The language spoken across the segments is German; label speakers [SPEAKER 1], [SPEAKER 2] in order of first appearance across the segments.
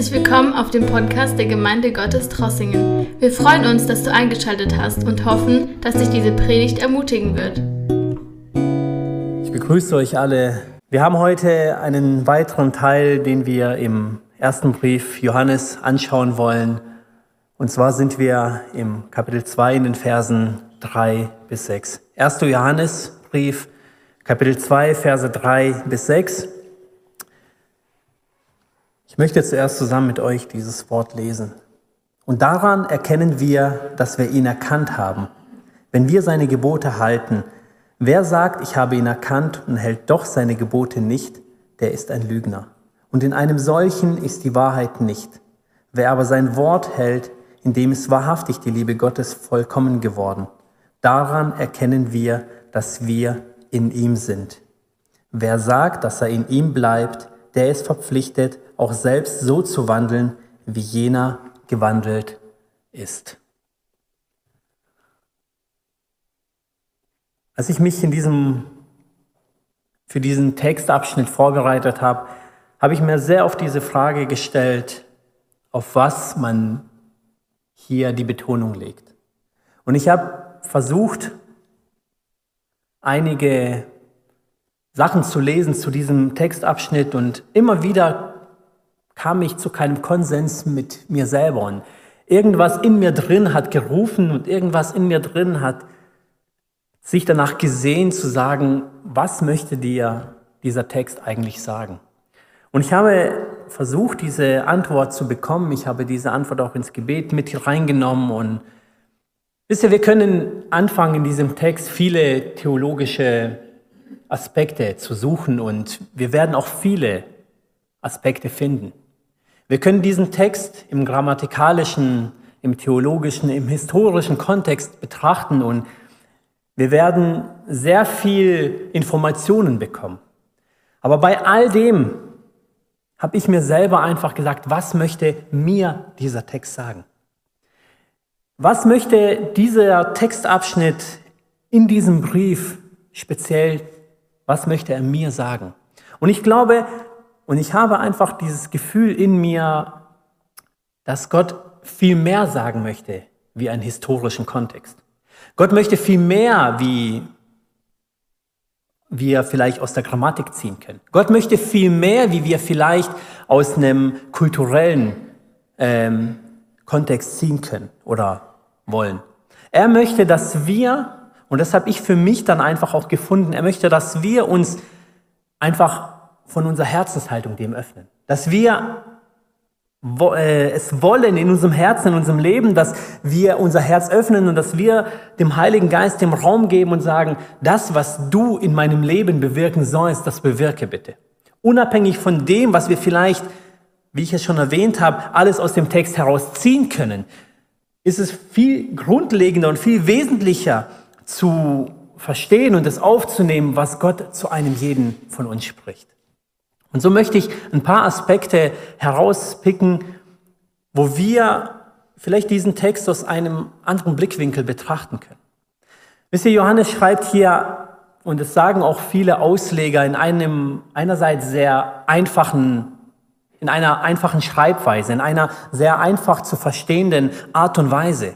[SPEAKER 1] Herzlich willkommen auf dem Podcast der Gemeinde Gottes Trossingen. Wir freuen uns, dass du eingeschaltet hast und hoffen, dass dich diese Predigt ermutigen wird.
[SPEAKER 2] Ich begrüße euch alle. Wir haben heute einen weiteren Teil, den wir im ersten Brief Johannes anschauen wollen. Und zwar sind wir im Kapitel 2 in den Versen 3 bis 6. 1. Johannesbrief, Kapitel 2, Verse 3 bis 6. Ich möchte zuerst zusammen mit euch dieses Wort lesen. Und daran erkennen wir, dass wir ihn erkannt haben, wenn wir seine Gebote halten. Wer sagt, ich habe ihn erkannt und hält doch seine Gebote nicht, der ist ein Lügner. Und in einem solchen ist die Wahrheit nicht. Wer aber sein Wort hält, in dem ist wahrhaftig die Liebe Gottes vollkommen geworden. Daran erkennen wir, dass wir in ihm sind. Wer sagt, dass er in ihm bleibt, der ist verpflichtet, auch selbst so zu wandeln, wie jener gewandelt ist. Als ich mich in diesem, für diesen Textabschnitt vorbereitet habe, habe ich mir sehr auf diese Frage gestellt, auf was man hier die Betonung legt. Und ich habe versucht, einige Sachen zu lesen zu diesem Textabschnitt und immer wieder kam ich zu keinem Konsens mit mir selber und irgendwas in mir drin hat gerufen und irgendwas in mir drin hat sich danach gesehen zu sagen, was möchte dir dieser Text eigentlich sagen? Und ich habe versucht, diese Antwort zu bekommen. Ich habe diese Antwort auch ins Gebet mit reingenommen und wisst ihr, wir können anfangen in diesem Text viele theologische Aspekte zu suchen und wir werden auch viele Aspekte finden. Wir können diesen Text im grammatikalischen, im theologischen, im historischen Kontext betrachten und wir werden sehr viel Informationen bekommen. Aber bei all dem habe ich mir selber einfach gesagt, was möchte mir dieser Text sagen? Was möchte dieser Textabschnitt in diesem Brief speziell was möchte er mir sagen? Und ich glaube, und ich habe einfach dieses Gefühl in mir, dass Gott viel mehr sagen möchte wie einen historischen Kontext. Gott möchte viel mehr, wie wir vielleicht aus der Grammatik ziehen können. Gott möchte viel mehr, wie wir vielleicht aus einem kulturellen ähm, Kontext ziehen können oder wollen. Er möchte, dass wir und das habe ich für mich dann einfach auch gefunden. Er möchte, dass wir uns einfach von unserer Herzenshaltung dem öffnen. Dass wir äh, es wollen in unserem Herzen, in unserem Leben, dass wir unser Herz öffnen und dass wir dem Heiligen Geist dem Raum geben und sagen, das, was du in meinem Leben bewirken sollst, das bewirke bitte. Unabhängig von dem, was wir vielleicht, wie ich es schon erwähnt habe, alles aus dem Text herausziehen können, ist es viel grundlegender und viel wesentlicher, zu verstehen und es aufzunehmen, was Gott zu einem jeden von uns spricht. Und so möchte ich ein paar Aspekte herauspicken, wo wir vielleicht diesen Text aus einem anderen Blickwinkel betrachten können. Wisst ihr, Johannes schreibt hier, und es sagen auch viele Ausleger in einem einerseits sehr einfachen, in einer einfachen Schreibweise, in einer sehr einfach zu verstehenden Art und Weise.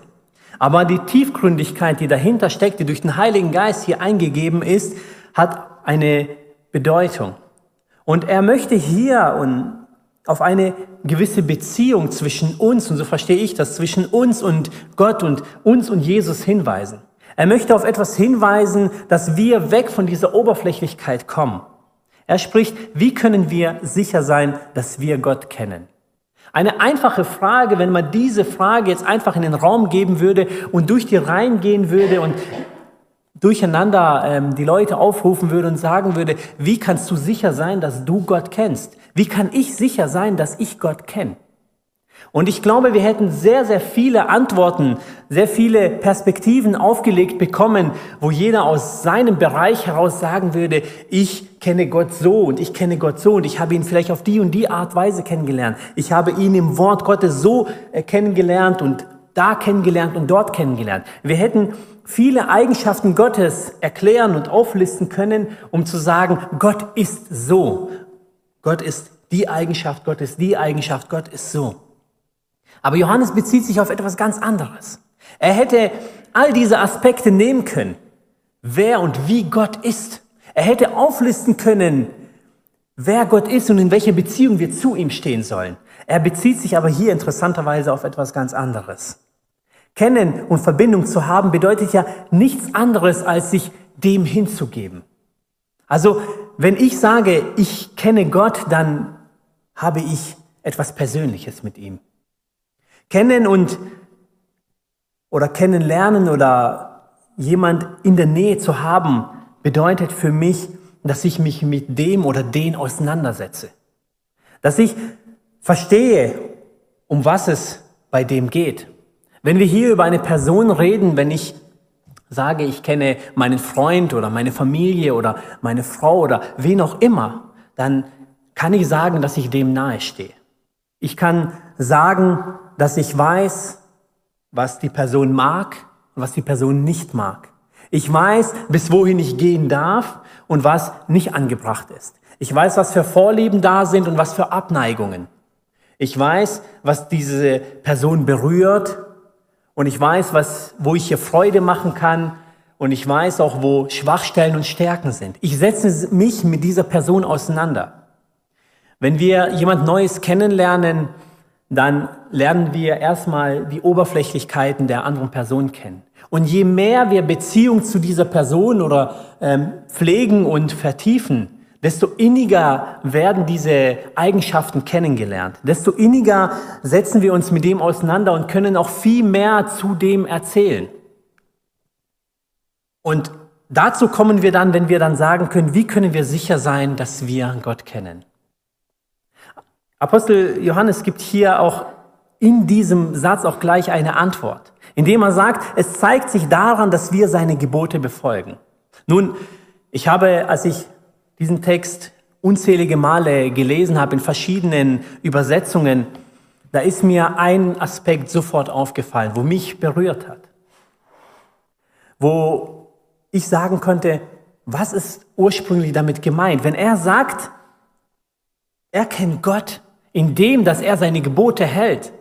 [SPEAKER 2] Aber die Tiefgründigkeit, die dahinter steckt, die durch den Heiligen Geist hier eingegeben ist, hat eine Bedeutung. Und er möchte hier auf eine gewisse Beziehung zwischen uns, und so verstehe ich das, zwischen uns und Gott und uns und Jesus hinweisen. Er möchte auf etwas hinweisen, dass wir weg von dieser Oberflächlichkeit kommen. Er spricht, wie können wir sicher sein, dass wir Gott kennen? Eine einfache Frage, wenn man diese Frage jetzt einfach in den Raum geben würde und durch die Reihen gehen würde und durcheinander ähm, die Leute aufrufen würde und sagen würde, wie kannst du sicher sein, dass du Gott kennst? Wie kann ich sicher sein, dass ich Gott kenne? Und ich glaube, wir hätten sehr, sehr viele Antworten, sehr viele Perspektiven aufgelegt bekommen, wo jeder aus seinem Bereich heraus sagen würde, ich kenne Gott so und ich kenne Gott so und ich habe ihn vielleicht auf die und die Art Weise kennengelernt. Ich habe ihn im Wort Gottes so äh, kennengelernt und da kennengelernt und dort kennengelernt. Wir hätten viele Eigenschaften Gottes erklären und auflisten können, um zu sagen, Gott ist so. Gott ist die Eigenschaft Gottes, die Eigenschaft Gott ist so. Aber Johannes bezieht sich auf etwas ganz anderes. Er hätte all diese Aspekte nehmen können, wer und wie Gott ist. Er hätte auflisten können, wer Gott ist und in welcher Beziehung wir zu ihm stehen sollen. Er bezieht sich aber hier interessanterweise auf etwas ganz anderes. Kennen und Verbindung zu haben bedeutet ja nichts anderes, als sich dem hinzugeben. Also, wenn ich sage, ich kenne Gott, dann habe ich etwas Persönliches mit ihm. Kennen und oder kennenlernen oder jemand in der Nähe zu haben, bedeutet für mich, dass ich mich mit dem oder den auseinandersetze. Dass ich verstehe, um was es bei dem geht. Wenn wir hier über eine Person reden, wenn ich sage, ich kenne meinen Freund oder meine Familie oder meine Frau oder wen auch immer, dann kann ich sagen, dass ich dem nahe stehe. Ich kann sagen, dass ich weiß, was die Person mag und was die Person nicht mag. Ich weiß, bis wohin ich gehen darf und was nicht angebracht ist. Ich weiß, was für Vorlieben da sind und was für Abneigungen. Ich weiß, was diese Person berührt und ich weiß, was, wo ich ihr Freude machen kann und ich weiß auch, wo Schwachstellen und Stärken sind. Ich setze mich mit dieser Person auseinander. Wenn wir jemand Neues kennenlernen, dann lernen wir erstmal die Oberflächlichkeiten der anderen Person kennen. Und je mehr wir Beziehung zu dieser Person oder ähm, pflegen und vertiefen, desto inniger werden diese Eigenschaften kennengelernt. Desto inniger setzen wir uns mit dem auseinander und können auch viel mehr zu dem erzählen. Und dazu kommen wir dann, wenn wir dann sagen können, wie können wir sicher sein, dass wir Gott kennen. Apostel Johannes gibt hier auch in diesem Satz auch gleich eine Antwort, indem er sagt, es zeigt sich daran, dass wir seine Gebote befolgen. Nun, ich habe, als ich diesen Text unzählige Male gelesen habe in verschiedenen Übersetzungen, da ist mir ein Aspekt sofort aufgefallen, wo mich berührt hat. Wo ich sagen konnte, was ist ursprünglich damit gemeint? Wenn er sagt, er kennt Gott, in dem, dass er seine Gebote hält,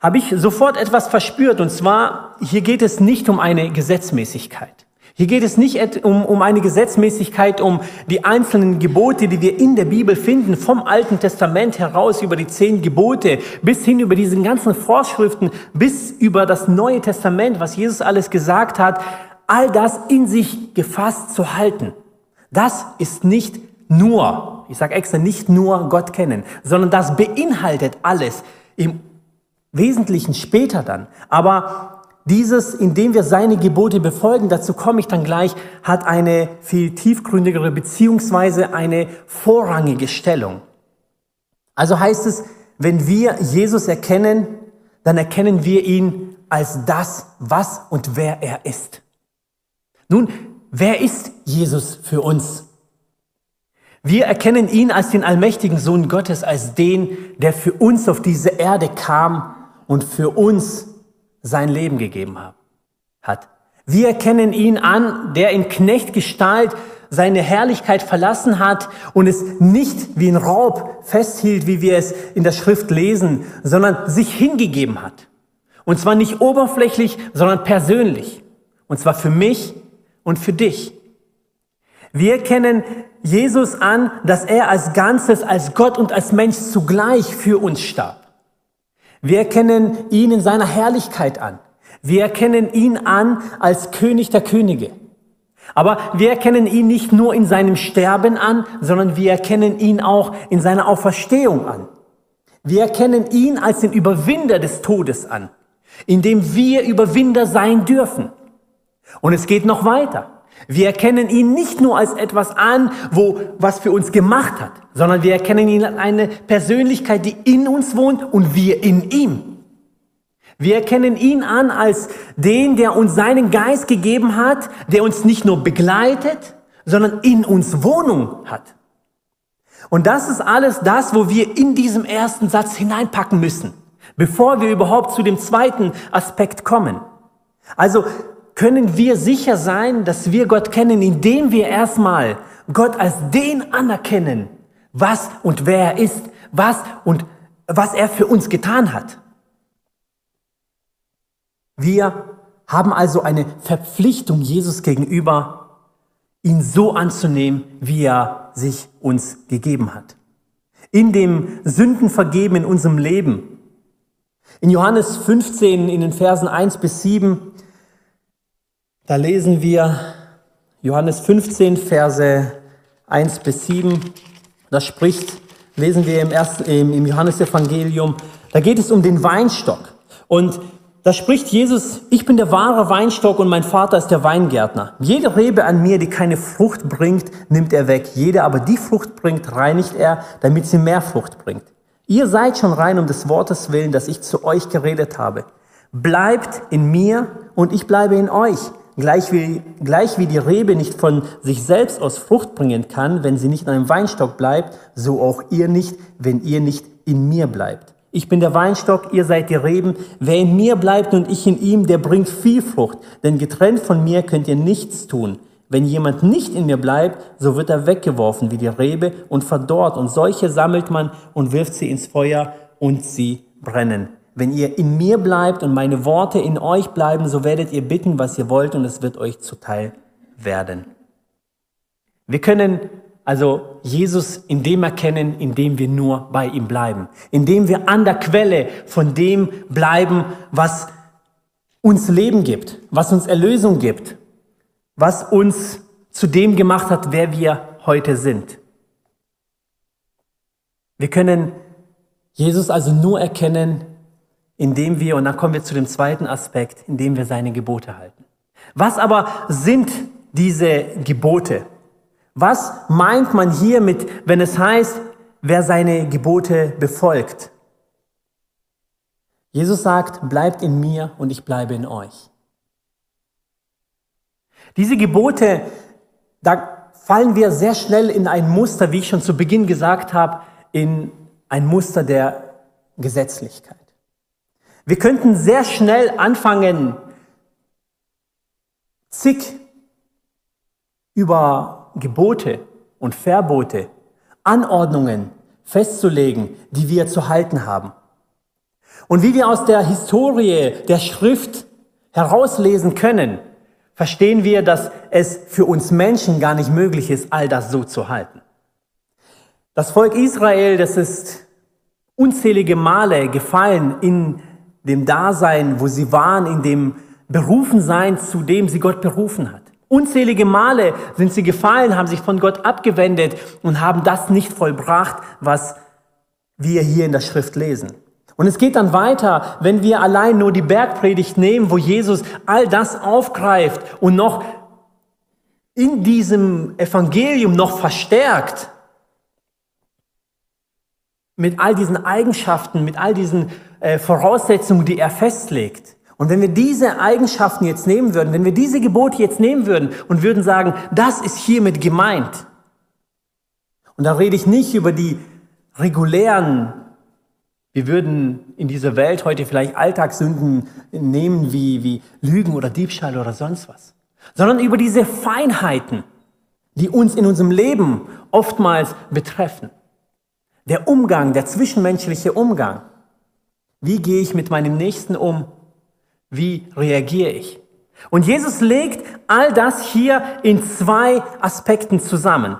[SPEAKER 2] habe ich sofort etwas verspürt. Und zwar, hier geht es nicht um eine Gesetzmäßigkeit. Hier geht es nicht um, um eine Gesetzmäßigkeit, um die einzelnen Gebote, die wir in der Bibel finden, vom Alten Testament heraus über die zehn Gebote bis hin über diese ganzen Vorschriften, bis über das Neue Testament, was Jesus alles gesagt hat, all das in sich gefasst zu halten. Das ist nicht nur, ich sage extra nicht nur Gott kennen, sondern das beinhaltet alles im Wesentlichen später dann. Aber dieses, indem wir seine Gebote befolgen, dazu komme ich dann gleich, hat eine viel tiefgründigere beziehungsweise eine vorrangige Stellung. Also heißt es, wenn wir Jesus erkennen, dann erkennen wir ihn als das, was und wer er ist. Nun, wer ist Jesus für uns? Wir erkennen ihn als den allmächtigen Sohn Gottes, als den, der für uns auf diese Erde kam und für uns sein Leben gegeben hat. Wir erkennen ihn an, der in Knechtgestalt seine Herrlichkeit verlassen hat und es nicht wie ein Raub festhielt, wie wir es in der Schrift lesen, sondern sich hingegeben hat. Und zwar nicht oberflächlich, sondern persönlich. Und zwar für mich und für dich. Wir kennen Jesus an, dass er als Ganzes, als Gott und als Mensch zugleich für uns starb. Wir erkennen ihn in seiner Herrlichkeit an. Wir erkennen ihn an als König der Könige. Aber wir erkennen ihn nicht nur in seinem Sterben an, sondern wir erkennen ihn auch in seiner Auferstehung an. Wir erkennen ihn als den Überwinder des Todes an, indem wir Überwinder sein dürfen. Und es geht noch weiter. Wir erkennen ihn nicht nur als etwas an, wo was für uns gemacht hat, sondern wir erkennen ihn als eine Persönlichkeit, die in uns wohnt und wir in ihm. Wir erkennen ihn an als den, der uns seinen Geist gegeben hat, der uns nicht nur begleitet, sondern in uns Wohnung hat. Und das ist alles das, wo wir in diesem ersten Satz hineinpacken müssen, bevor wir überhaupt zu dem zweiten Aspekt kommen. Also können wir sicher sein, dass wir Gott kennen, indem wir erstmal Gott als den anerkennen, was und wer er ist, was und was er für uns getan hat. Wir haben also eine Verpflichtung Jesus gegenüber, ihn so anzunehmen, wie er sich uns gegeben hat. In dem Sündenvergeben in unserem Leben. In Johannes 15, in den Versen 1 bis 7, da lesen wir Johannes 15, Verse 1 bis 7. Da spricht, lesen wir im, ersten, im Johannesevangelium, da geht es um den Weinstock. Und da spricht Jesus, ich bin der wahre Weinstock und mein Vater ist der Weingärtner. Jede Rebe an mir, die keine Frucht bringt, nimmt er weg. Jede aber die Frucht bringt, reinigt er, damit sie mehr Frucht bringt. Ihr seid schon rein um des Wortes willen, das ich zu euch geredet habe. Bleibt in mir und ich bleibe in euch. Gleich wie, gleich wie die Rebe nicht von sich selbst aus Frucht bringen kann, wenn sie nicht an einem Weinstock bleibt, so auch ihr nicht, wenn ihr nicht in mir bleibt. Ich bin der Weinstock, ihr seid die Reben. Wer in mir bleibt und ich in ihm, der bringt viel Frucht. Denn getrennt von mir könnt ihr nichts tun. Wenn jemand nicht in mir bleibt, so wird er weggeworfen wie die Rebe und verdorrt. Und solche sammelt man und wirft sie ins Feuer und sie brennen. Wenn ihr in mir bleibt und meine Worte in euch bleiben, so werdet ihr bitten, was ihr wollt, und es wird euch zuteil werden. Wir können also Jesus in dem erkennen, in dem wir nur bei ihm bleiben, indem wir an der Quelle von dem bleiben, was uns Leben gibt, was uns Erlösung gibt, was uns zu dem gemacht hat, wer wir heute sind. Wir können Jesus also nur erkennen, indem wir, und dann kommen wir zu dem zweiten Aspekt, indem wir seine Gebote halten. Was aber sind diese Gebote? Was meint man hier mit, wenn es heißt, wer seine Gebote befolgt? Jesus sagt, bleibt in mir und ich bleibe in euch. Diese Gebote, da fallen wir sehr schnell in ein Muster, wie ich schon zu Beginn gesagt habe, in ein Muster der Gesetzlichkeit. Wir könnten sehr schnell anfangen, zig über Gebote und Verbote, Anordnungen festzulegen, die wir zu halten haben. Und wie wir aus der Historie der Schrift herauslesen können, verstehen wir, dass es für uns Menschen gar nicht möglich ist, all das so zu halten. Das Volk Israel, das ist unzählige Male gefallen in dem Dasein, wo sie waren, in dem Berufensein, zu dem sie Gott berufen hat. Unzählige Male sind sie gefallen, haben sich von Gott abgewendet und haben das nicht vollbracht, was wir hier in der Schrift lesen. Und es geht dann weiter, wenn wir allein nur die Bergpredigt nehmen, wo Jesus all das aufgreift und noch in diesem Evangelium noch verstärkt mit all diesen Eigenschaften, mit all diesen äh, Voraussetzungen, die er festlegt. Und wenn wir diese Eigenschaften jetzt nehmen würden, wenn wir diese Gebote jetzt nehmen würden und würden sagen, das ist hiermit gemeint, und da rede ich nicht über die regulären, wir würden in dieser Welt heute vielleicht Alltagssünden nehmen wie, wie Lügen oder Diebstahl oder sonst was, sondern über diese Feinheiten, die uns in unserem Leben oftmals betreffen. Der Umgang, der zwischenmenschliche Umgang. Wie gehe ich mit meinem Nächsten um? Wie reagiere ich? Und Jesus legt all das hier in zwei Aspekten zusammen.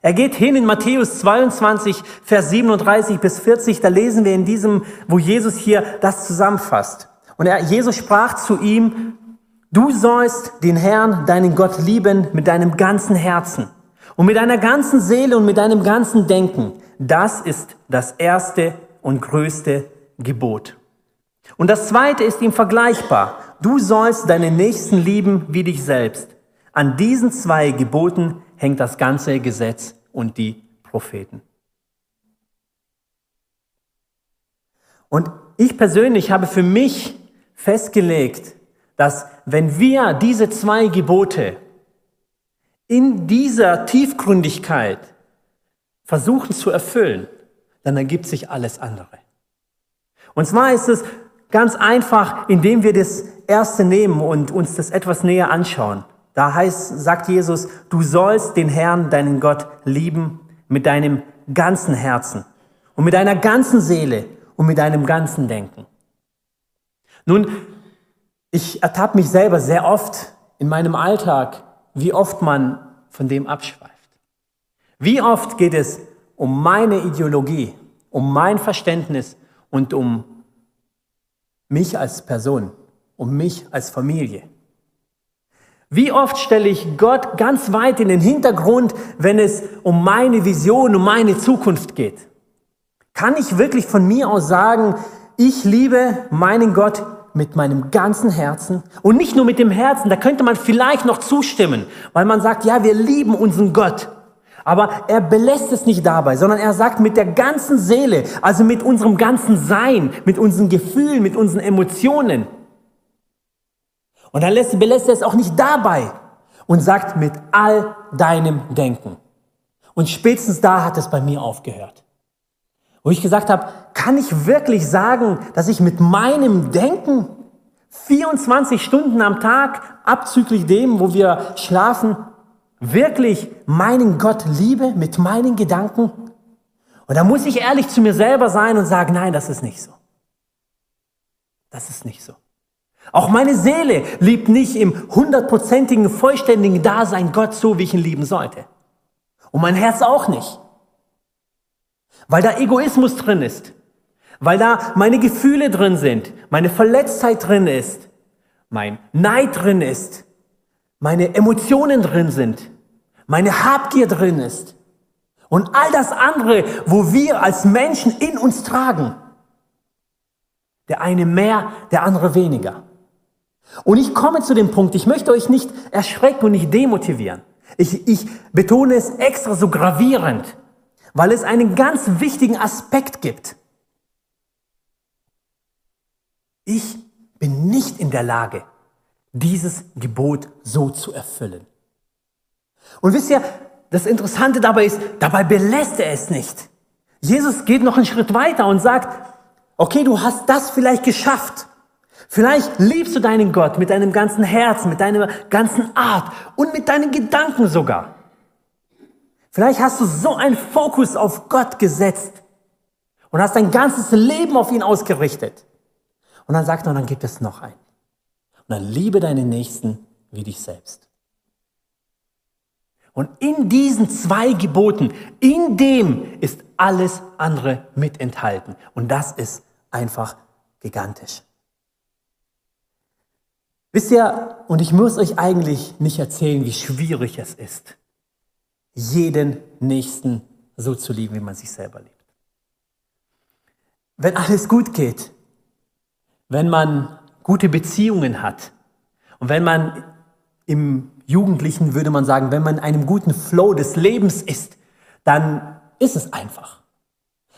[SPEAKER 2] Er geht hin in Matthäus 22, Vers 37 bis 40, da lesen wir in diesem, wo Jesus hier das zusammenfasst. Und er, Jesus sprach zu ihm, du sollst den Herrn, deinen Gott lieben mit deinem ganzen Herzen und mit deiner ganzen Seele und mit deinem ganzen Denken. Das ist das erste und größte Gebot. Und das zweite ist ihm vergleichbar. Du sollst deinen Nächsten lieben wie dich selbst. An diesen zwei Geboten hängt das ganze Gesetz und die Propheten. Und ich persönlich habe für mich festgelegt, dass wenn wir diese zwei Gebote in dieser Tiefgründigkeit versuchen zu erfüllen, dann ergibt sich alles andere. Und zwar ist es Ganz einfach, indem wir das erste nehmen und uns das etwas näher anschauen. Da heißt, sagt Jesus, du sollst den Herrn, deinen Gott, lieben mit deinem ganzen Herzen und mit deiner ganzen Seele und mit deinem ganzen Denken. Nun, ich ertappe mich selber sehr oft in meinem Alltag, wie oft man von dem abschweift. Wie oft geht es um meine Ideologie, um mein Verständnis und um mich als Person, um mich als Familie. Wie oft stelle ich Gott ganz weit in den Hintergrund, wenn es um meine Vision, um meine Zukunft geht? Kann ich wirklich von mir aus sagen, ich liebe meinen Gott mit meinem ganzen Herzen und nicht nur mit dem Herzen, da könnte man vielleicht noch zustimmen, weil man sagt, ja, wir lieben unseren Gott. Aber er belässt es nicht dabei, sondern er sagt mit der ganzen Seele, also mit unserem ganzen Sein, mit unseren Gefühlen, mit unseren Emotionen. Und dann lässt, belässt er es auch nicht dabei und sagt mit all deinem Denken. Und spätestens da hat es bei mir aufgehört. Wo ich gesagt habe, kann ich wirklich sagen, dass ich mit meinem Denken 24 Stunden am Tag, abzüglich dem, wo wir schlafen, wirklich meinen Gott liebe mit meinen Gedanken? Und da muss ich ehrlich zu mir selber sein und sagen, nein, das ist nicht so. Das ist nicht so. Auch meine Seele liebt nicht im hundertprozentigen, vollständigen Dasein Gott so, wie ich ihn lieben sollte. Und mein Herz auch nicht. Weil da Egoismus drin ist. Weil da meine Gefühle drin sind. Meine Verletztheit drin ist. Mein Neid drin ist. Meine Emotionen drin sind. Meine Habgier drin ist. Und all das andere, wo wir als Menschen in uns tragen. Der eine mehr, der andere weniger. Und ich komme zu dem Punkt, ich möchte euch nicht erschrecken und nicht demotivieren. Ich, ich betone es extra so gravierend, weil es einen ganz wichtigen Aspekt gibt. Ich bin nicht in der Lage, dieses Gebot so zu erfüllen. Und wisst ihr, das Interessante dabei ist, dabei belässt er es nicht. Jesus geht noch einen Schritt weiter und sagt, okay, du hast das vielleicht geschafft. Vielleicht liebst du deinen Gott mit deinem ganzen Herzen, mit deiner ganzen Art und mit deinen Gedanken sogar. Vielleicht hast du so einen Fokus auf Gott gesetzt und hast dein ganzes Leben auf ihn ausgerichtet. Und dann sagt er, und dann gibt es noch einen. Dann liebe deinen Nächsten wie dich selbst. Und in diesen zwei Geboten, in dem ist alles andere mit enthalten. Und das ist einfach gigantisch. Wisst ihr, und ich muss euch eigentlich nicht erzählen, wie schwierig es ist, jeden Nächsten so zu lieben, wie man sich selber liebt. Wenn alles gut geht, wenn man gute Beziehungen hat und wenn man im Jugendlichen würde man sagen, wenn man in einem guten Flow des Lebens ist, dann ist es einfach.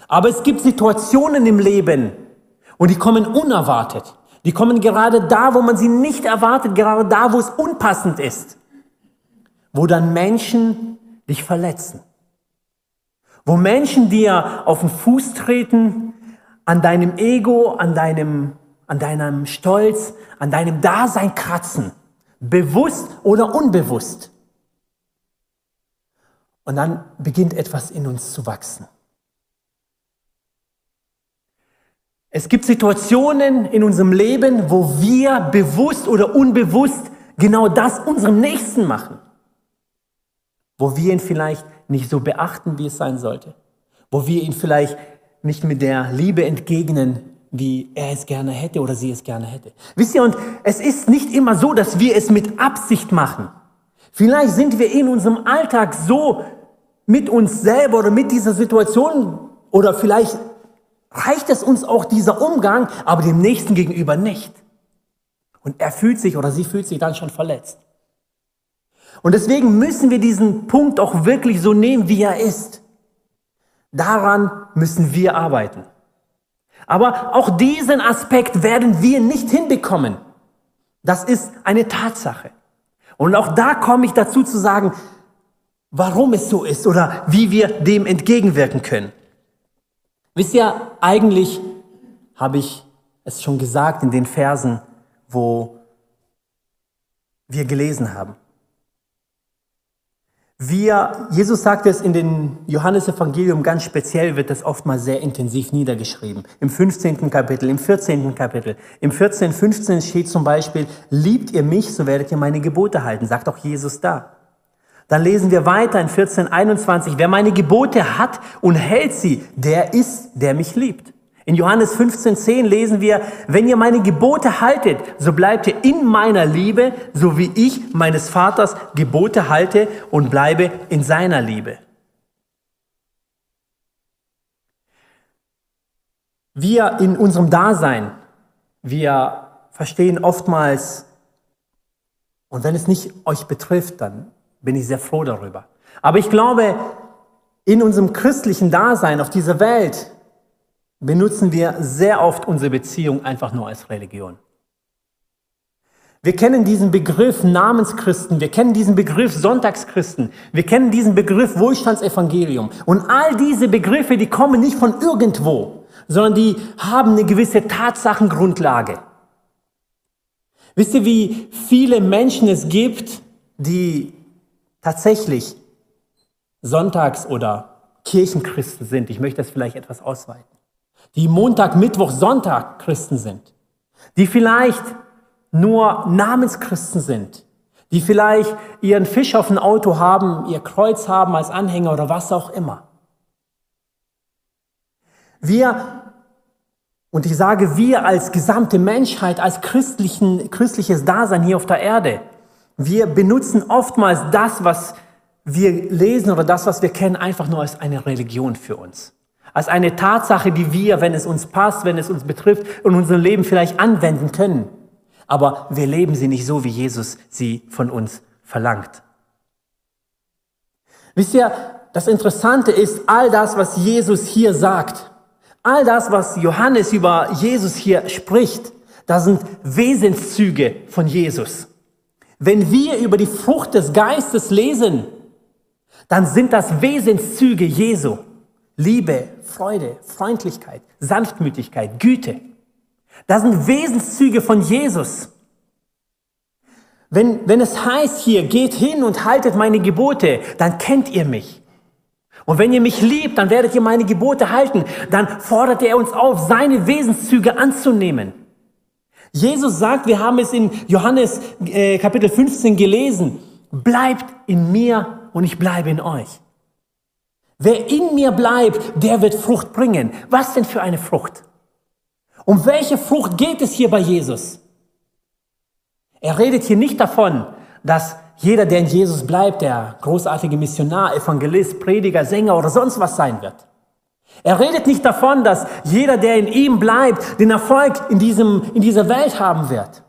[SPEAKER 2] Aber es gibt Situationen im Leben und die kommen unerwartet. Die kommen gerade da, wo man sie nicht erwartet, gerade da, wo es unpassend ist. Wo dann Menschen dich verletzen. Wo Menschen dir auf den Fuß treten, an deinem Ego, an deinem, an deinem Stolz, an deinem Dasein kratzen. Bewusst oder unbewusst. Und dann beginnt etwas in uns zu wachsen. Es gibt Situationen in unserem Leben, wo wir bewusst oder unbewusst genau das unserem Nächsten machen. Wo wir ihn vielleicht nicht so beachten, wie es sein sollte. Wo wir ihn vielleicht nicht mit der Liebe entgegnen, wie er es gerne hätte oder sie es gerne hätte. Wisst ihr, und es ist nicht immer so, dass wir es mit Absicht machen. Vielleicht sind wir in unserem Alltag so mit uns selber oder mit dieser Situation oder vielleicht reicht es uns auch dieser Umgang, aber dem Nächsten gegenüber nicht. Und er fühlt sich oder sie fühlt sich dann schon verletzt. Und deswegen müssen wir diesen Punkt auch wirklich so nehmen, wie er ist. Daran müssen wir arbeiten. Aber auch diesen Aspekt werden wir nicht hinbekommen. Das ist eine Tatsache. Und auch da komme ich dazu zu sagen, warum es so ist oder wie wir dem entgegenwirken können. Wisst ihr, eigentlich habe ich es schon gesagt in den Versen, wo wir gelesen haben. Wir, Jesus sagt es in den Johannesevangelium ganz speziell, wird das oft mal sehr intensiv niedergeschrieben. Im 15. Kapitel, im 14. Kapitel. Im 14, 15 steht zum Beispiel, liebt ihr mich, so werdet ihr meine Gebote halten, sagt auch Jesus da. Dann lesen wir weiter in 14, 21, wer meine Gebote hat und hält sie, der ist, der mich liebt. In Johannes 15,10 lesen wir, wenn ihr meine Gebote haltet, so bleibt ihr in meiner Liebe, so wie ich meines Vaters Gebote halte und bleibe in seiner Liebe. Wir in unserem Dasein, wir verstehen oftmals, und wenn es nicht euch betrifft, dann bin ich sehr froh darüber. Aber ich glaube, in unserem christlichen Dasein auf dieser Welt benutzen wir sehr oft unsere Beziehung einfach nur als Religion. Wir kennen diesen Begriff Namenschristen, wir kennen diesen Begriff Sonntagschristen, wir kennen diesen Begriff Wohlstandsevangelium. Und all diese Begriffe, die kommen nicht von irgendwo, sondern die haben eine gewisse Tatsachengrundlage. Wisst ihr, wie viele Menschen es gibt, die tatsächlich Sonntags- oder Kirchenchristen sind? Ich möchte das vielleicht etwas ausweiten die Montag, Mittwoch, Sonntag Christen sind, die vielleicht nur Namenschristen sind, die vielleicht ihren Fisch auf dem Auto haben, ihr Kreuz haben als Anhänger oder was auch immer. Wir, und ich sage wir als gesamte Menschheit, als christlichen, christliches Dasein hier auf der Erde, wir benutzen oftmals das, was wir lesen oder das, was wir kennen, einfach nur als eine Religion für uns als eine Tatsache, die wir, wenn es uns passt, wenn es uns betrifft, in unserem Leben vielleicht anwenden können. Aber wir leben sie nicht so, wie Jesus sie von uns verlangt. Wisst ihr, das Interessante ist, all das, was Jesus hier sagt, all das, was Johannes über Jesus hier spricht, das sind Wesenszüge von Jesus. Wenn wir über die Frucht des Geistes lesen, dann sind das Wesenszüge Jesu. Liebe, Freude, Freundlichkeit, Sanftmütigkeit, Güte. Das sind Wesenszüge von Jesus. Wenn, wenn es heißt hier, geht hin und haltet meine Gebote, dann kennt ihr mich. Und wenn ihr mich liebt, dann werdet ihr meine Gebote halten. Dann fordert er uns auf, seine Wesenszüge anzunehmen. Jesus sagt, wir haben es in Johannes äh, Kapitel 15 gelesen, bleibt in mir und ich bleibe in euch. Wer in mir bleibt, der wird Frucht bringen. Was denn für eine Frucht? Um welche Frucht geht es hier bei Jesus? Er redet hier nicht davon, dass jeder, der in Jesus bleibt, der großartige Missionar, Evangelist, Prediger, Sänger oder sonst was sein wird. Er redet nicht davon, dass jeder, der in ihm bleibt, den Erfolg in, diesem, in dieser Welt haben wird.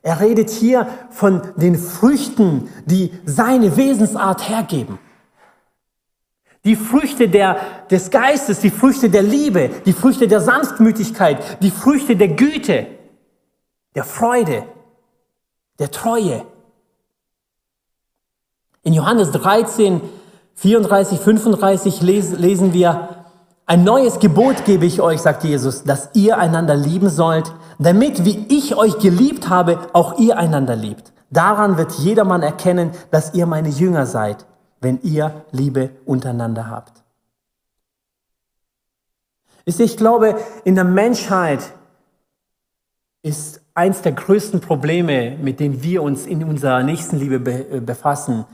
[SPEAKER 2] Er redet hier von den Früchten, die seine Wesensart hergeben. Die Früchte der, des Geistes, die Früchte der Liebe, die Früchte der Sanftmütigkeit, die Früchte der Güte, der Freude, der Treue. In Johannes 13, 34, 35 lesen wir, ein neues Gebot gebe ich euch, sagt Jesus, dass ihr einander lieben sollt, damit, wie ich euch geliebt habe, auch ihr einander liebt. Daran wird jedermann erkennen, dass ihr meine Jünger seid, wenn ihr Liebe untereinander habt. Ich glaube, in der Menschheit ist eins der größten Probleme, mit denen wir uns in unserer Nächstenliebe äh, befassen,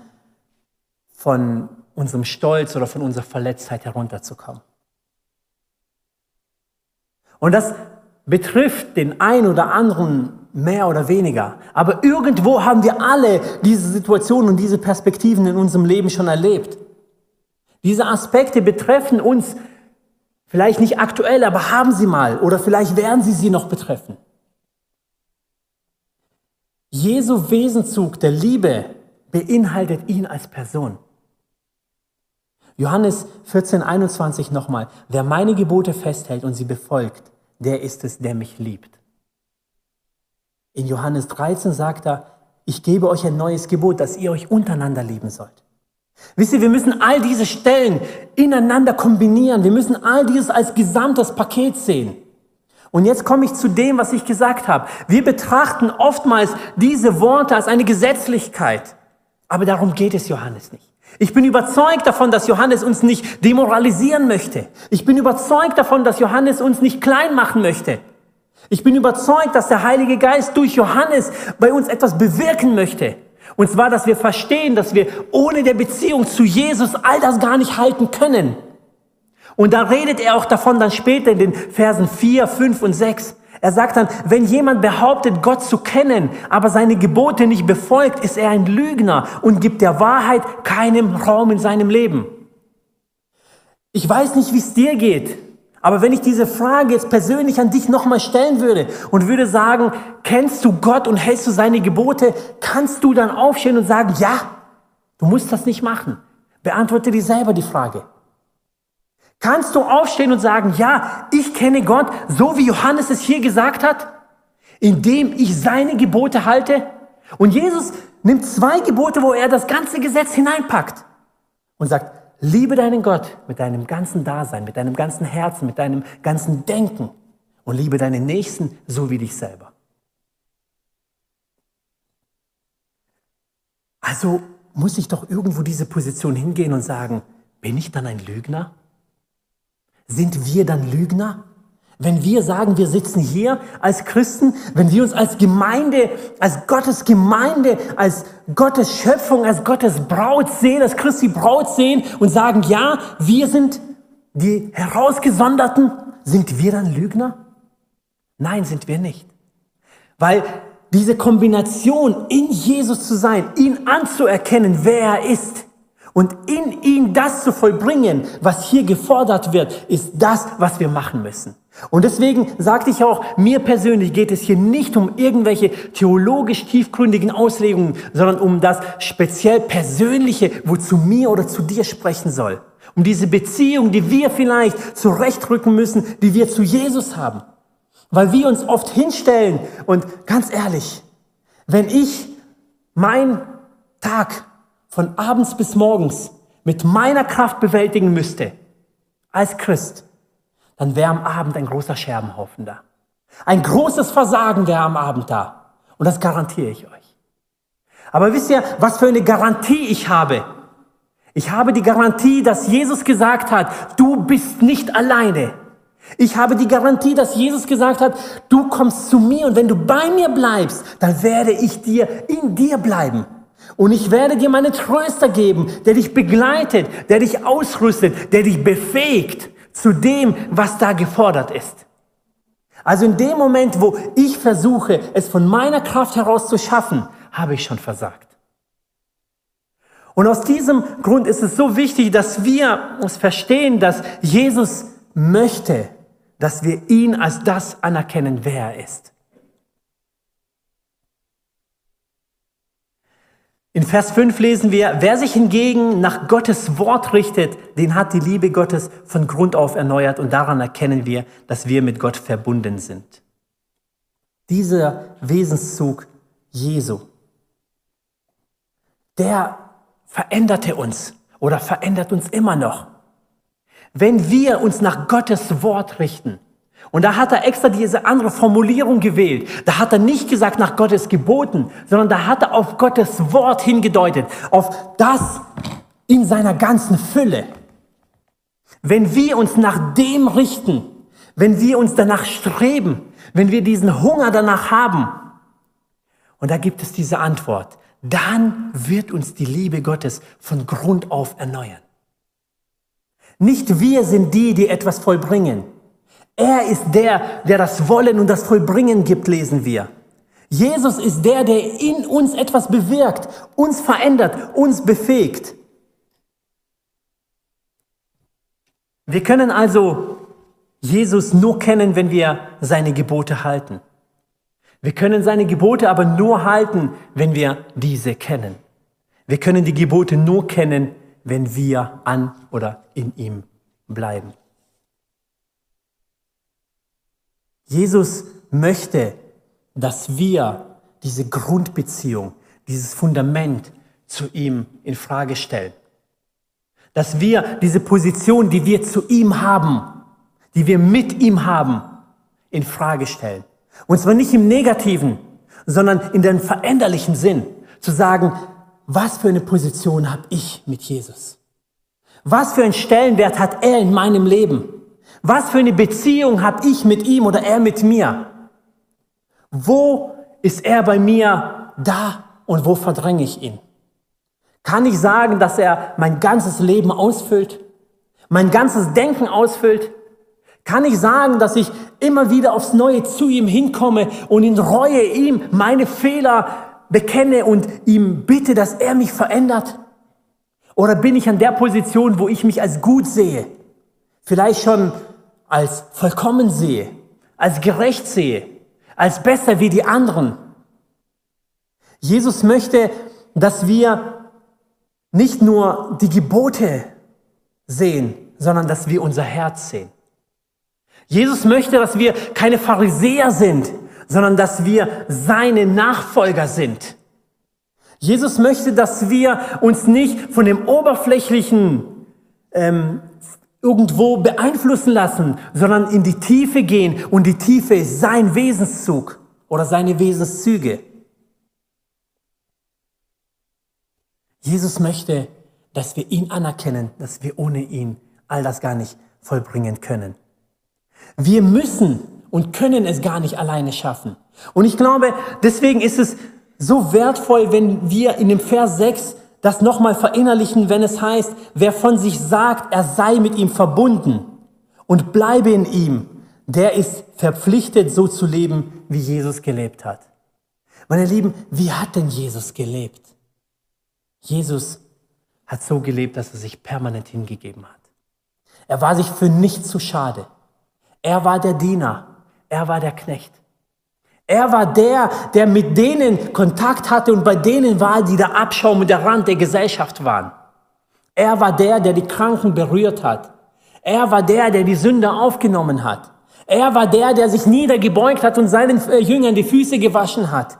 [SPEAKER 2] von unserem Stolz oder von unserer Verletztheit herunterzukommen. Und das betrifft den ein oder anderen mehr oder weniger. Aber irgendwo haben wir alle diese Situationen und diese Perspektiven in unserem Leben schon erlebt. Diese Aspekte betreffen uns vielleicht nicht aktuell, aber haben sie mal oder vielleicht werden sie sie noch betreffen. Jesu Wesenzug der Liebe beinhaltet ihn als Person. Johannes 14, 21 nochmal. Wer meine Gebote festhält und sie befolgt, der ist es, der mich liebt. In Johannes 13 sagt er, ich gebe euch ein neues Gebot, dass ihr euch untereinander lieben sollt. Wisst ihr, wir müssen all diese Stellen ineinander kombinieren. Wir müssen all dieses als gesamtes Paket sehen. Und jetzt komme ich zu dem, was ich gesagt habe. Wir betrachten oftmals diese Worte als eine Gesetzlichkeit. Aber darum geht es Johannes nicht. Ich bin überzeugt davon, dass Johannes uns nicht demoralisieren möchte. Ich bin überzeugt davon, dass Johannes uns nicht klein machen möchte. Ich bin überzeugt, dass der Heilige Geist durch Johannes bei uns etwas bewirken möchte. Und zwar, dass wir verstehen, dass wir ohne der Beziehung zu Jesus all das gar nicht halten können. Und da redet er auch davon dann später in den Versen 4, 5 und 6. Er sagt dann, wenn jemand behauptet, Gott zu kennen, aber seine Gebote nicht befolgt, ist er ein Lügner und gibt der Wahrheit keinen Raum in seinem Leben. Ich weiß nicht, wie es dir geht, aber wenn ich diese Frage jetzt persönlich an dich nochmal stellen würde und würde sagen, kennst du Gott und hältst du seine Gebote, kannst du dann aufstehen und sagen, ja, du musst das nicht machen. Beantworte dir selber die Frage. Kannst du aufstehen und sagen, ja, ich kenne Gott, so wie Johannes es hier gesagt hat, indem ich seine Gebote halte? Und Jesus nimmt zwei Gebote, wo er das ganze Gesetz hineinpackt und sagt, liebe deinen Gott mit deinem ganzen Dasein, mit deinem ganzen Herzen, mit deinem ganzen Denken und liebe deinen Nächsten so wie dich selber. Also muss ich doch irgendwo diese Position hingehen und sagen, bin ich dann ein Lügner? Sind wir dann Lügner? Wenn wir sagen, wir sitzen hier als Christen, wenn wir uns als Gemeinde, als Gottes Gemeinde, als Gottes Schöpfung, als Gottes Braut sehen, als Christi Braut sehen und sagen, ja, wir sind die Herausgesonderten, sind wir dann Lügner? Nein, sind wir nicht. Weil diese Kombination, in Jesus zu sein, ihn anzuerkennen, wer er ist, und in ihn das zu vollbringen, was hier gefordert wird, ist das, was wir machen müssen. Und deswegen sagte ich auch, mir persönlich geht es hier nicht um irgendwelche theologisch tiefgründigen Auslegungen, sondern um das speziell Persönliche, wo zu mir oder zu dir sprechen soll. Um diese Beziehung, die wir vielleicht zurechtrücken müssen, die wir zu Jesus haben. Weil wir uns oft hinstellen und ganz ehrlich, wenn ich mein Tag von abends bis morgens mit meiner Kraft bewältigen müsste, als Christ, dann wäre am Abend ein großer Scherbenhaufen da. Ein großes Versagen wäre am Abend da. Und das garantiere ich euch. Aber wisst ihr, was für eine Garantie ich habe? Ich habe die Garantie, dass Jesus gesagt hat, du bist nicht alleine. Ich habe die Garantie, dass Jesus gesagt hat, du kommst zu mir und wenn du bei mir bleibst, dann werde ich dir in dir bleiben. Und ich werde dir meine Tröster geben, der dich begleitet, der dich ausrüstet, der dich befähigt zu dem, was da gefordert ist. Also in dem Moment, wo ich versuche, es von meiner Kraft heraus zu schaffen, habe ich schon versagt. Und aus diesem Grund ist es so wichtig, dass wir uns verstehen, dass Jesus möchte, dass wir ihn als das anerkennen, wer er ist. In Vers 5 lesen wir, wer sich hingegen nach Gottes Wort richtet, den hat die Liebe Gottes von Grund auf erneuert und daran erkennen wir, dass wir mit Gott verbunden sind. Dieser Wesenszug Jesu, der veränderte uns oder verändert uns immer noch. Wenn wir uns nach Gottes Wort richten, und da hat er extra diese andere Formulierung gewählt. Da hat er nicht gesagt nach Gottes Geboten, sondern da hat er auf Gottes Wort hingedeutet, auf das in seiner ganzen Fülle. Wenn wir uns nach dem richten, wenn wir uns danach streben, wenn wir diesen Hunger danach haben, und da gibt es diese Antwort, dann wird uns die Liebe Gottes von Grund auf erneuern. Nicht wir sind die, die etwas vollbringen. Er ist der, der das Wollen und das Vollbringen gibt, lesen wir. Jesus ist der, der in uns etwas bewirkt, uns verändert, uns befähigt. Wir können also Jesus nur kennen, wenn wir seine Gebote halten. Wir können seine Gebote aber nur halten, wenn wir diese kennen. Wir können die Gebote nur kennen, wenn wir an oder in ihm bleiben. Jesus möchte, dass wir diese Grundbeziehung, dieses Fundament zu ihm in Frage stellen. Dass wir diese Position, die wir zu ihm haben, die wir mit ihm haben, in Frage stellen. Und zwar nicht im negativen, sondern in dem veränderlichen Sinn. Zu sagen, was für eine Position habe ich mit Jesus? Was für einen Stellenwert hat er in meinem Leben? Was für eine Beziehung habe ich mit ihm oder er mit mir? Wo ist er bei mir da und wo verdränge ich ihn? Kann ich sagen, dass er mein ganzes Leben ausfüllt? Mein ganzes Denken ausfüllt? Kann ich sagen, dass ich immer wieder aufs Neue zu ihm hinkomme und in Reue ihm meine Fehler bekenne und ihm bitte, dass er mich verändert? Oder bin ich an der Position, wo ich mich als gut sehe? Vielleicht schon als vollkommen sehe, als gerecht sehe, als besser wie die anderen. Jesus möchte, dass wir nicht nur die Gebote sehen, sondern dass wir unser Herz sehen. Jesus möchte, dass wir keine Pharisäer sind, sondern dass wir seine Nachfolger sind. Jesus möchte, dass wir uns nicht von dem oberflächlichen ähm, irgendwo beeinflussen lassen, sondern in die Tiefe gehen. Und die Tiefe ist sein Wesenszug oder seine Wesenszüge. Jesus möchte, dass wir ihn anerkennen, dass wir ohne ihn all das gar nicht vollbringen können. Wir müssen und können es gar nicht alleine schaffen. Und ich glaube, deswegen ist es so wertvoll, wenn wir in dem Vers 6 das nochmal verinnerlichen, wenn es heißt, wer von sich sagt, er sei mit ihm verbunden und bleibe in ihm, der ist verpflichtet, so zu leben, wie Jesus gelebt hat. Meine Lieben, wie hat denn Jesus gelebt? Jesus hat so gelebt, dass er sich permanent hingegeben hat. Er war sich für nichts zu schade. Er war der Diener. Er war der Knecht. Er war der, der mit denen Kontakt hatte und bei denen war, die der Abschaum und der Rand der Gesellschaft waren. Er war der, der die Kranken berührt hat. Er war der, der die Sünde aufgenommen hat. Er war der, der sich niedergebeugt hat und seinen äh, Jüngern die Füße gewaschen hat.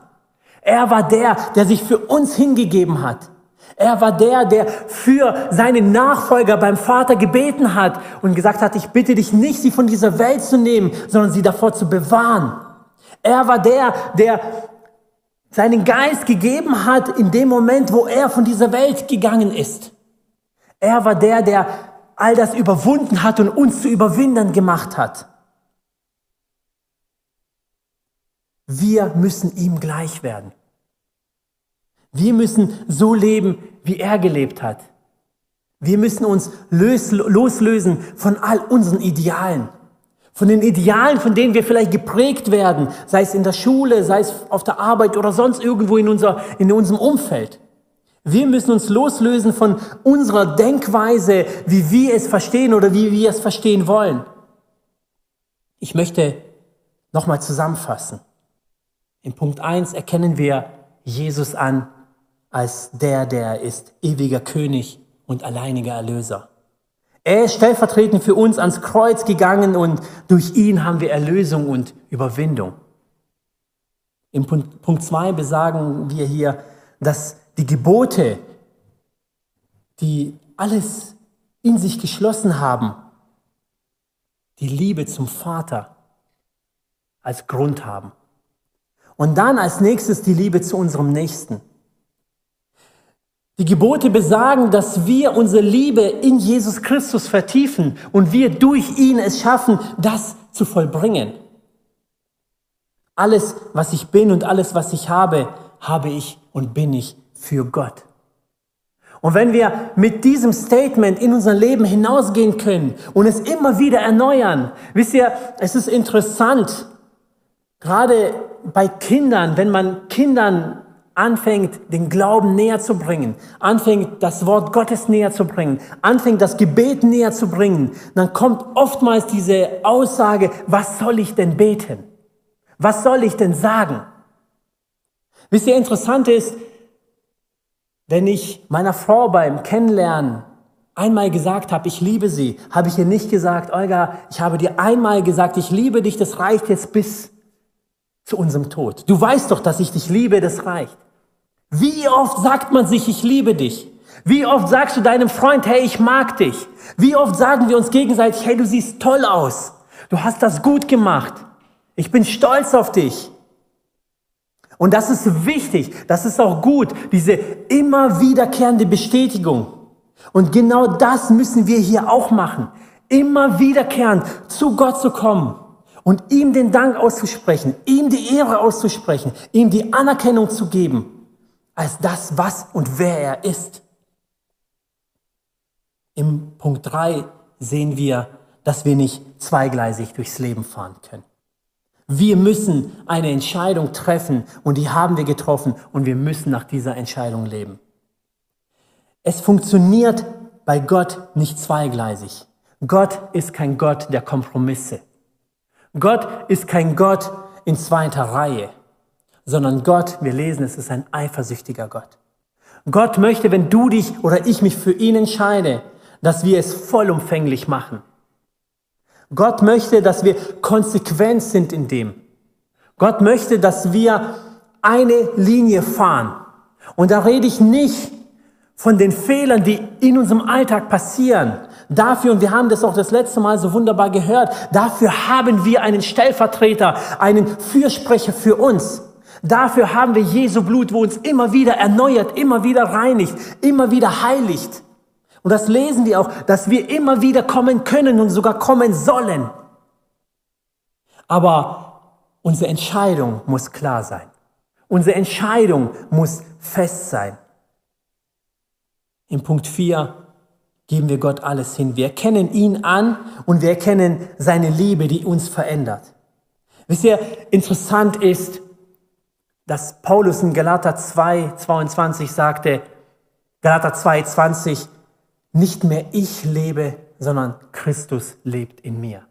[SPEAKER 2] Er war der, der sich für uns hingegeben hat. Er war der, der für seinen Nachfolger beim Vater gebeten hat und gesagt hat, ich bitte dich nicht, sie von dieser Welt zu nehmen, sondern sie davor zu bewahren. Er war der, der seinen Geist gegeben hat in dem Moment, wo er von dieser Welt gegangen ist. Er war der, der all das überwunden hat und uns zu Überwindern gemacht hat. Wir müssen ihm gleich werden. Wir müssen so leben, wie er gelebt hat. Wir müssen uns loslösen von all unseren Idealen. Von den Idealen, von denen wir vielleicht geprägt werden, sei es in der Schule, sei es auf der Arbeit oder sonst irgendwo in, unser, in unserem Umfeld. Wir müssen uns loslösen von unserer Denkweise, wie wir es verstehen oder wie wir es verstehen wollen. Ich möchte nochmal zusammenfassen. In Punkt eins erkennen wir Jesus an als der, der er ist, ewiger König und alleiniger Erlöser. Er ist stellvertretend für uns ans Kreuz gegangen und durch ihn haben wir Erlösung und Überwindung. Im Punkt 2 besagen wir hier, dass die Gebote, die alles in sich geschlossen haben, die Liebe zum Vater als Grund haben. Und dann als nächstes die Liebe zu unserem Nächsten. Die Gebote besagen, dass wir unsere Liebe in Jesus Christus vertiefen und wir durch ihn es schaffen, das zu vollbringen. Alles, was ich bin und alles, was ich habe, habe ich und bin ich für Gott. Und wenn wir mit diesem Statement in unser Leben hinausgehen können und es immer wieder erneuern, wisst ihr, es ist interessant, gerade bei Kindern, wenn man Kindern anfängt, den Glauben näher zu bringen, anfängt, das Wort Gottes näher zu bringen, anfängt, das Gebet näher zu bringen, dann kommt oftmals diese Aussage, was soll ich denn beten? Was soll ich denn sagen? Wisst ihr, interessant ist, wenn ich meiner Frau beim Kennenlernen einmal gesagt habe, ich liebe sie, habe ich ihr nicht gesagt, Olga, ich habe dir einmal gesagt, ich liebe dich, das reicht jetzt bis zu unserem Tod. Du weißt doch, dass ich dich liebe, das reicht. Wie oft sagt man sich, ich liebe dich? Wie oft sagst du deinem Freund, hey, ich mag dich? Wie oft sagen wir uns gegenseitig, hey, du siehst toll aus. Du hast das gut gemacht. Ich bin stolz auf dich. Und das ist wichtig, das ist auch gut, diese immer wiederkehrende Bestätigung. Und genau das müssen wir hier auch machen. Immer wiederkehrend zu Gott zu kommen und ihm den Dank auszusprechen, ihm die Ehre auszusprechen, ihm die Anerkennung zu geben als das, was und wer er ist. Im Punkt 3 sehen wir, dass wir nicht zweigleisig durchs Leben fahren können. Wir müssen eine Entscheidung treffen und die haben wir getroffen und wir müssen nach dieser Entscheidung leben. Es funktioniert bei Gott nicht zweigleisig. Gott ist kein Gott der Kompromisse. Gott ist kein Gott in zweiter Reihe, sondern Gott, wir lesen, es ist ein eifersüchtiger Gott. Gott möchte, wenn du dich oder ich mich für ihn entscheide, dass wir es vollumfänglich machen. Gott möchte, dass wir konsequent sind in dem. Gott möchte, dass wir eine Linie fahren. Und da rede ich nicht von den Fehlern, die in unserem Alltag passieren. Dafür, und wir haben das auch das letzte Mal so wunderbar gehört, dafür haben wir einen Stellvertreter, einen Fürsprecher für uns. Dafür haben wir Jesu Blut, wo uns immer wieder erneuert, immer wieder reinigt, immer wieder heiligt. Und das lesen wir auch, dass wir immer wieder kommen können und sogar kommen sollen. Aber unsere Entscheidung muss klar sein. Unsere Entscheidung muss fest sein. In Punkt 4 geben wir Gott alles hin. Wir erkennen ihn an und wir erkennen seine Liebe, die uns verändert. Wisst ihr, interessant ist, dass Paulus in Galater 2, 22 sagte, Galater 2, 20, nicht mehr ich lebe, sondern Christus lebt in mir.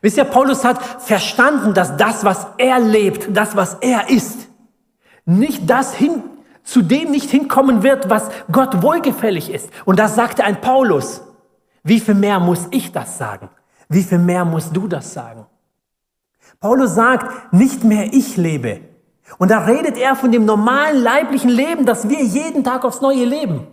[SPEAKER 2] Wisst ihr, Paulus hat verstanden, dass das, was er lebt, das, was er ist, nicht das hin, zu dem nicht hinkommen wird, was Gott wohlgefällig ist. Und das sagte ein Paulus. Wie viel mehr muss ich das sagen? Wie viel mehr musst du das sagen? Paulus sagt, nicht mehr ich lebe. Und da redet er von dem normalen leiblichen Leben, das wir jeden Tag aufs Neue leben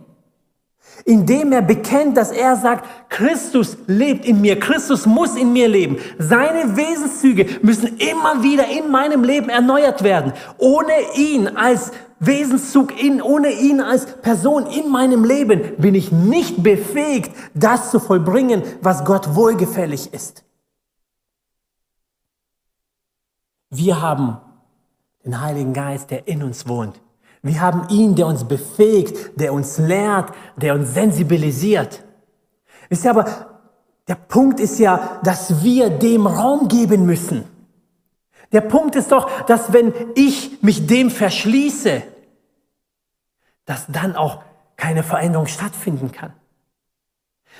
[SPEAKER 2] indem er bekennt, dass er sagt, Christus lebt in mir, Christus muss in mir leben. Seine Wesenszüge müssen immer wieder in meinem Leben erneuert werden. Ohne ihn als Wesenszug, in, ohne ihn als Person in meinem Leben bin ich nicht befähigt, das zu vollbringen, was Gott wohlgefällig ist. Wir haben den Heiligen Geist, der in uns wohnt. Wir haben ihn, der uns befähigt, der uns lehrt, der uns sensibilisiert. Wisst ihr aber, der Punkt ist ja, dass wir dem Raum geben müssen. Der Punkt ist doch, dass wenn ich mich dem verschließe, dass dann auch keine Veränderung stattfinden kann.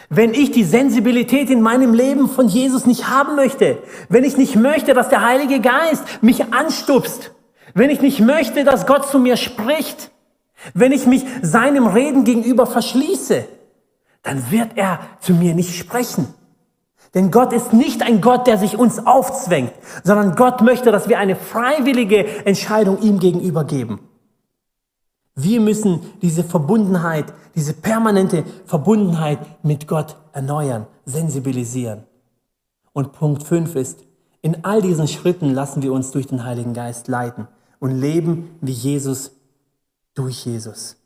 [SPEAKER 2] Wenn ich die Sensibilität in meinem Leben von Jesus nicht haben möchte, wenn ich nicht möchte, dass der Heilige Geist mich anstupst, wenn ich nicht möchte, dass Gott zu mir spricht, wenn ich mich seinem Reden gegenüber verschließe, dann wird er zu mir nicht sprechen. Denn Gott ist nicht ein Gott, der sich uns aufzwängt, sondern Gott möchte, dass wir eine freiwillige Entscheidung ihm gegenüber geben. Wir müssen diese Verbundenheit, diese permanente Verbundenheit mit Gott erneuern, sensibilisieren. Und Punkt 5 ist, in all diesen Schritten lassen wir uns durch den Heiligen Geist leiten und leben wie Jesus durch Jesus.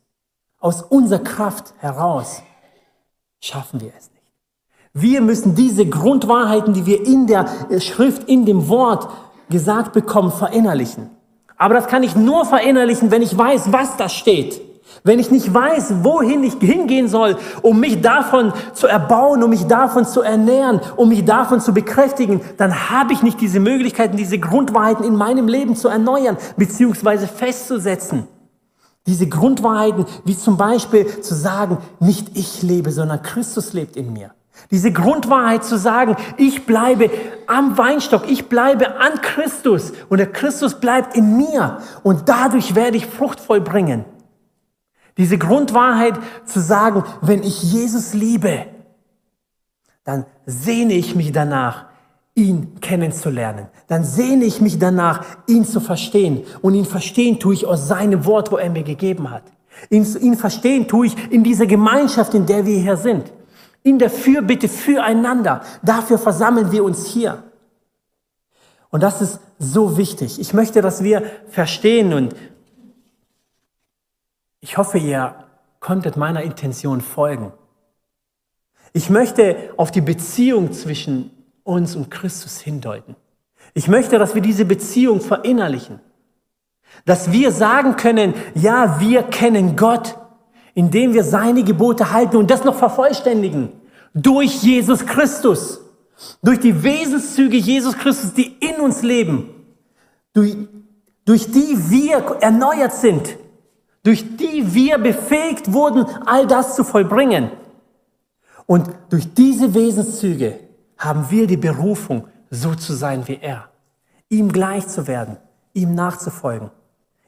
[SPEAKER 2] Aus unserer Kraft heraus schaffen wir es nicht. Wir müssen diese Grundwahrheiten, die wir in der Schrift, in dem Wort gesagt bekommen, verinnerlichen. Aber das kann ich nur verinnerlichen, wenn ich weiß, was da steht. Wenn ich nicht weiß, wohin ich hingehen soll, um mich davon zu erbauen, um mich davon zu ernähren, um mich davon zu bekräftigen, dann habe ich nicht diese Möglichkeiten, diese Grundwahrheiten in meinem Leben zu erneuern beziehungsweise festzusetzen. Diese Grundwahrheiten, wie zum Beispiel zu sagen, nicht ich lebe, sondern Christus lebt in mir. Diese Grundwahrheit zu sagen, ich bleibe am Weinstock, ich bleibe an Christus und der Christus bleibt in mir und dadurch werde ich Frucht vollbringen. Diese Grundwahrheit zu sagen, wenn ich Jesus liebe, dann sehne ich mich danach, ihn kennenzulernen. Dann sehne ich mich danach, ihn zu verstehen. Und ihn verstehen tue ich aus seinem Wort, wo er mir gegeben hat. Ihn, ihn verstehen tue ich in dieser Gemeinschaft, in der wir hier sind. In der Fürbitte füreinander. Dafür versammeln wir uns hier. Und das ist so wichtig. Ich möchte, dass wir verstehen und ich hoffe, ihr konntet meiner Intention folgen. Ich möchte auf die Beziehung zwischen uns und Christus hindeuten. Ich möchte, dass wir diese Beziehung verinnerlichen. Dass wir sagen können, ja, wir kennen Gott, indem wir seine Gebote halten und das noch vervollständigen. Durch Jesus Christus. Durch die Wesenszüge Jesus Christus, die in uns leben. Durch, durch die wir erneuert sind. Durch die wir befähigt wurden, all das zu vollbringen. Und durch diese Wesenszüge haben wir die Berufung, so zu sein wie er. Ihm gleich zu werden, ihm nachzufolgen,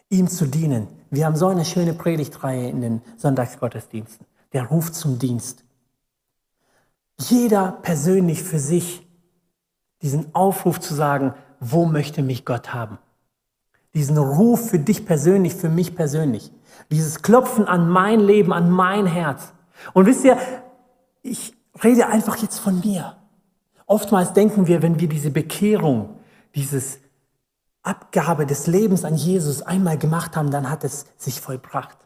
[SPEAKER 2] ihm zu dienen. Wir haben so eine schöne Predigtreihe in den Sonntagsgottesdiensten. Der Ruf zum Dienst. Jeder persönlich für sich diesen Aufruf zu sagen, wo möchte mich Gott haben? Diesen Ruf für dich persönlich, für mich persönlich. Dieses Klopfen an mein Leben, an mein Herz. Und wisst ihr, ich rede einfach jetzt von mir. Oftmals denken wir, wenn wir diese Bekehrung, dieses Abgabe des Lebens an Jesus einmal gemacht haben, dann hat es sich vollbracht.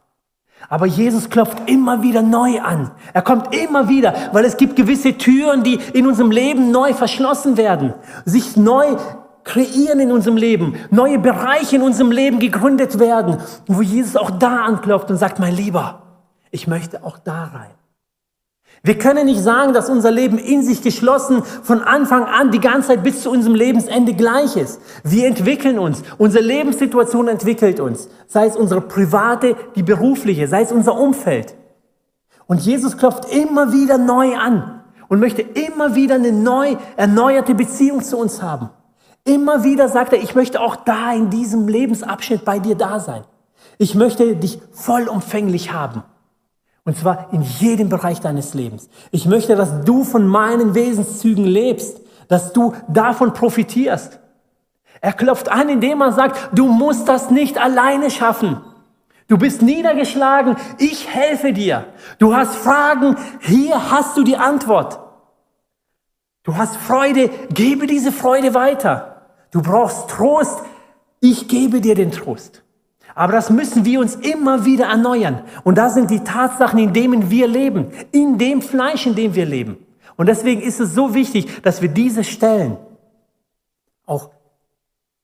[SPEAKER 2] Aber Jesus klopft immer wieder neu an. Er kommt immer wieder, weil es gibt gewisse Türen, die in unserem Leben neu verschlossen werden, sich neu kreieren in unserem Leben, neue Bereiche in unserem Leben gegründet werden, wo Jesus auch da anklopft und sagt, mein Lieber, ich möchte auch da rein. Wir können nicht sagen, dass unser Leben in sich geschlossen von Anfang an die ganze Zeit bis zu unserem Lebensende gleich ist. Wir entwickeln uns. Unsere Lebenssituation entwickelt uns. Sei es unsere private, die berufliche, sei es unser Umfeld. Und Jesus klopft immer wieder neu an und möchte immer wieder eine neu erneuerte Beziehung zu uns haben. Immer wieder sagt er, ich möchte auch da in diesem Lebensabschnitt bei dir da sein. Ich möchte dich vollumfänglich haben. Und zwar in jedem Bereich deines Lebens. Ich möchte, dass du von meinen Wesenszügen lebst, dass du davon profitierst. Er klopft an, indem er sagt, du musst das nicht alleine schaffen. Du bist niedergeschlagen, ich helfe dir. Du hast Fragen, hier hast du die Antwort. Du hast Freude, gebe diese Freude weiter. Du brauchst Trost, ich gebe dir den Trost. Aber das müssen wir uns immer wieder erneuern. Und das sind die Tatsachen, in denen wir leben, in dem Fleisch, in dem wir leben. Und deswegen ist es so wichtig, dass wir diese Stellen auch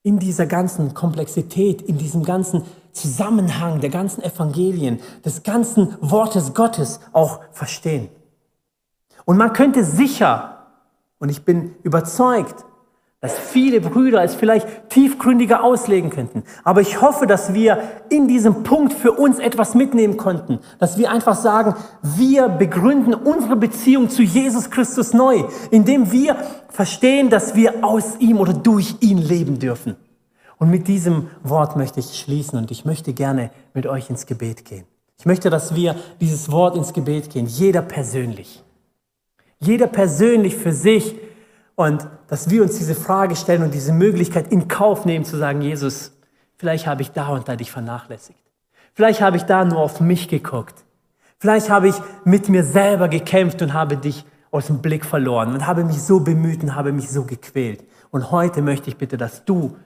[SPEAKER 2] in dieser ganzen Komplexität, in diesem ganzen Zusammenhang der ganzen Evangelien, des ganzen Wortes Gottes auch verstehen. Und man könnte sicher, und ich bin überzeugt, dass viele Brüder es vielleicht tiefgründiger auslegen könnten. Aber ich hoffe, dass wir in diesem Punkt für uns etwas mitnehmen konnten. Dass wir einfach sagen, wir begründen unsere Beziehung zu Jesus Christus neu, indem wir verstehen, dass wir aus ihm oder durch ihn leben dürfen. Und mit diesem Wort möchte ich schließen und ich möchte gerne mit euch ins Gebet gehen. Ich möchte, dass wir dieses Wort ins Gebet gehen, jeder persönlich. Jeder persönlich für sich und dass wir uns diese Frage stellen und diese Möglichkeit in Kauf nehmen zu sagen, Jesus, vielleicht habe ich da und da dich vernachlässigt. Vielleicht habe ich da nur auf mich geguckt. Vielleicht habe ich mit mir selber gekämpft und habe dich aus dem Blick verloren und habe mich so bemüht und habe mich so gequält. Und heute möchte ich bitte, dass du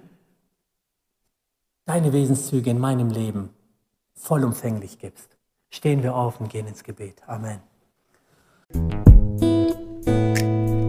[SPEAKER 2] deine Wesenszüge in meinem Leben vollumfänglich gibst. Stehen wir auf und gehen ins Gebet. Amen.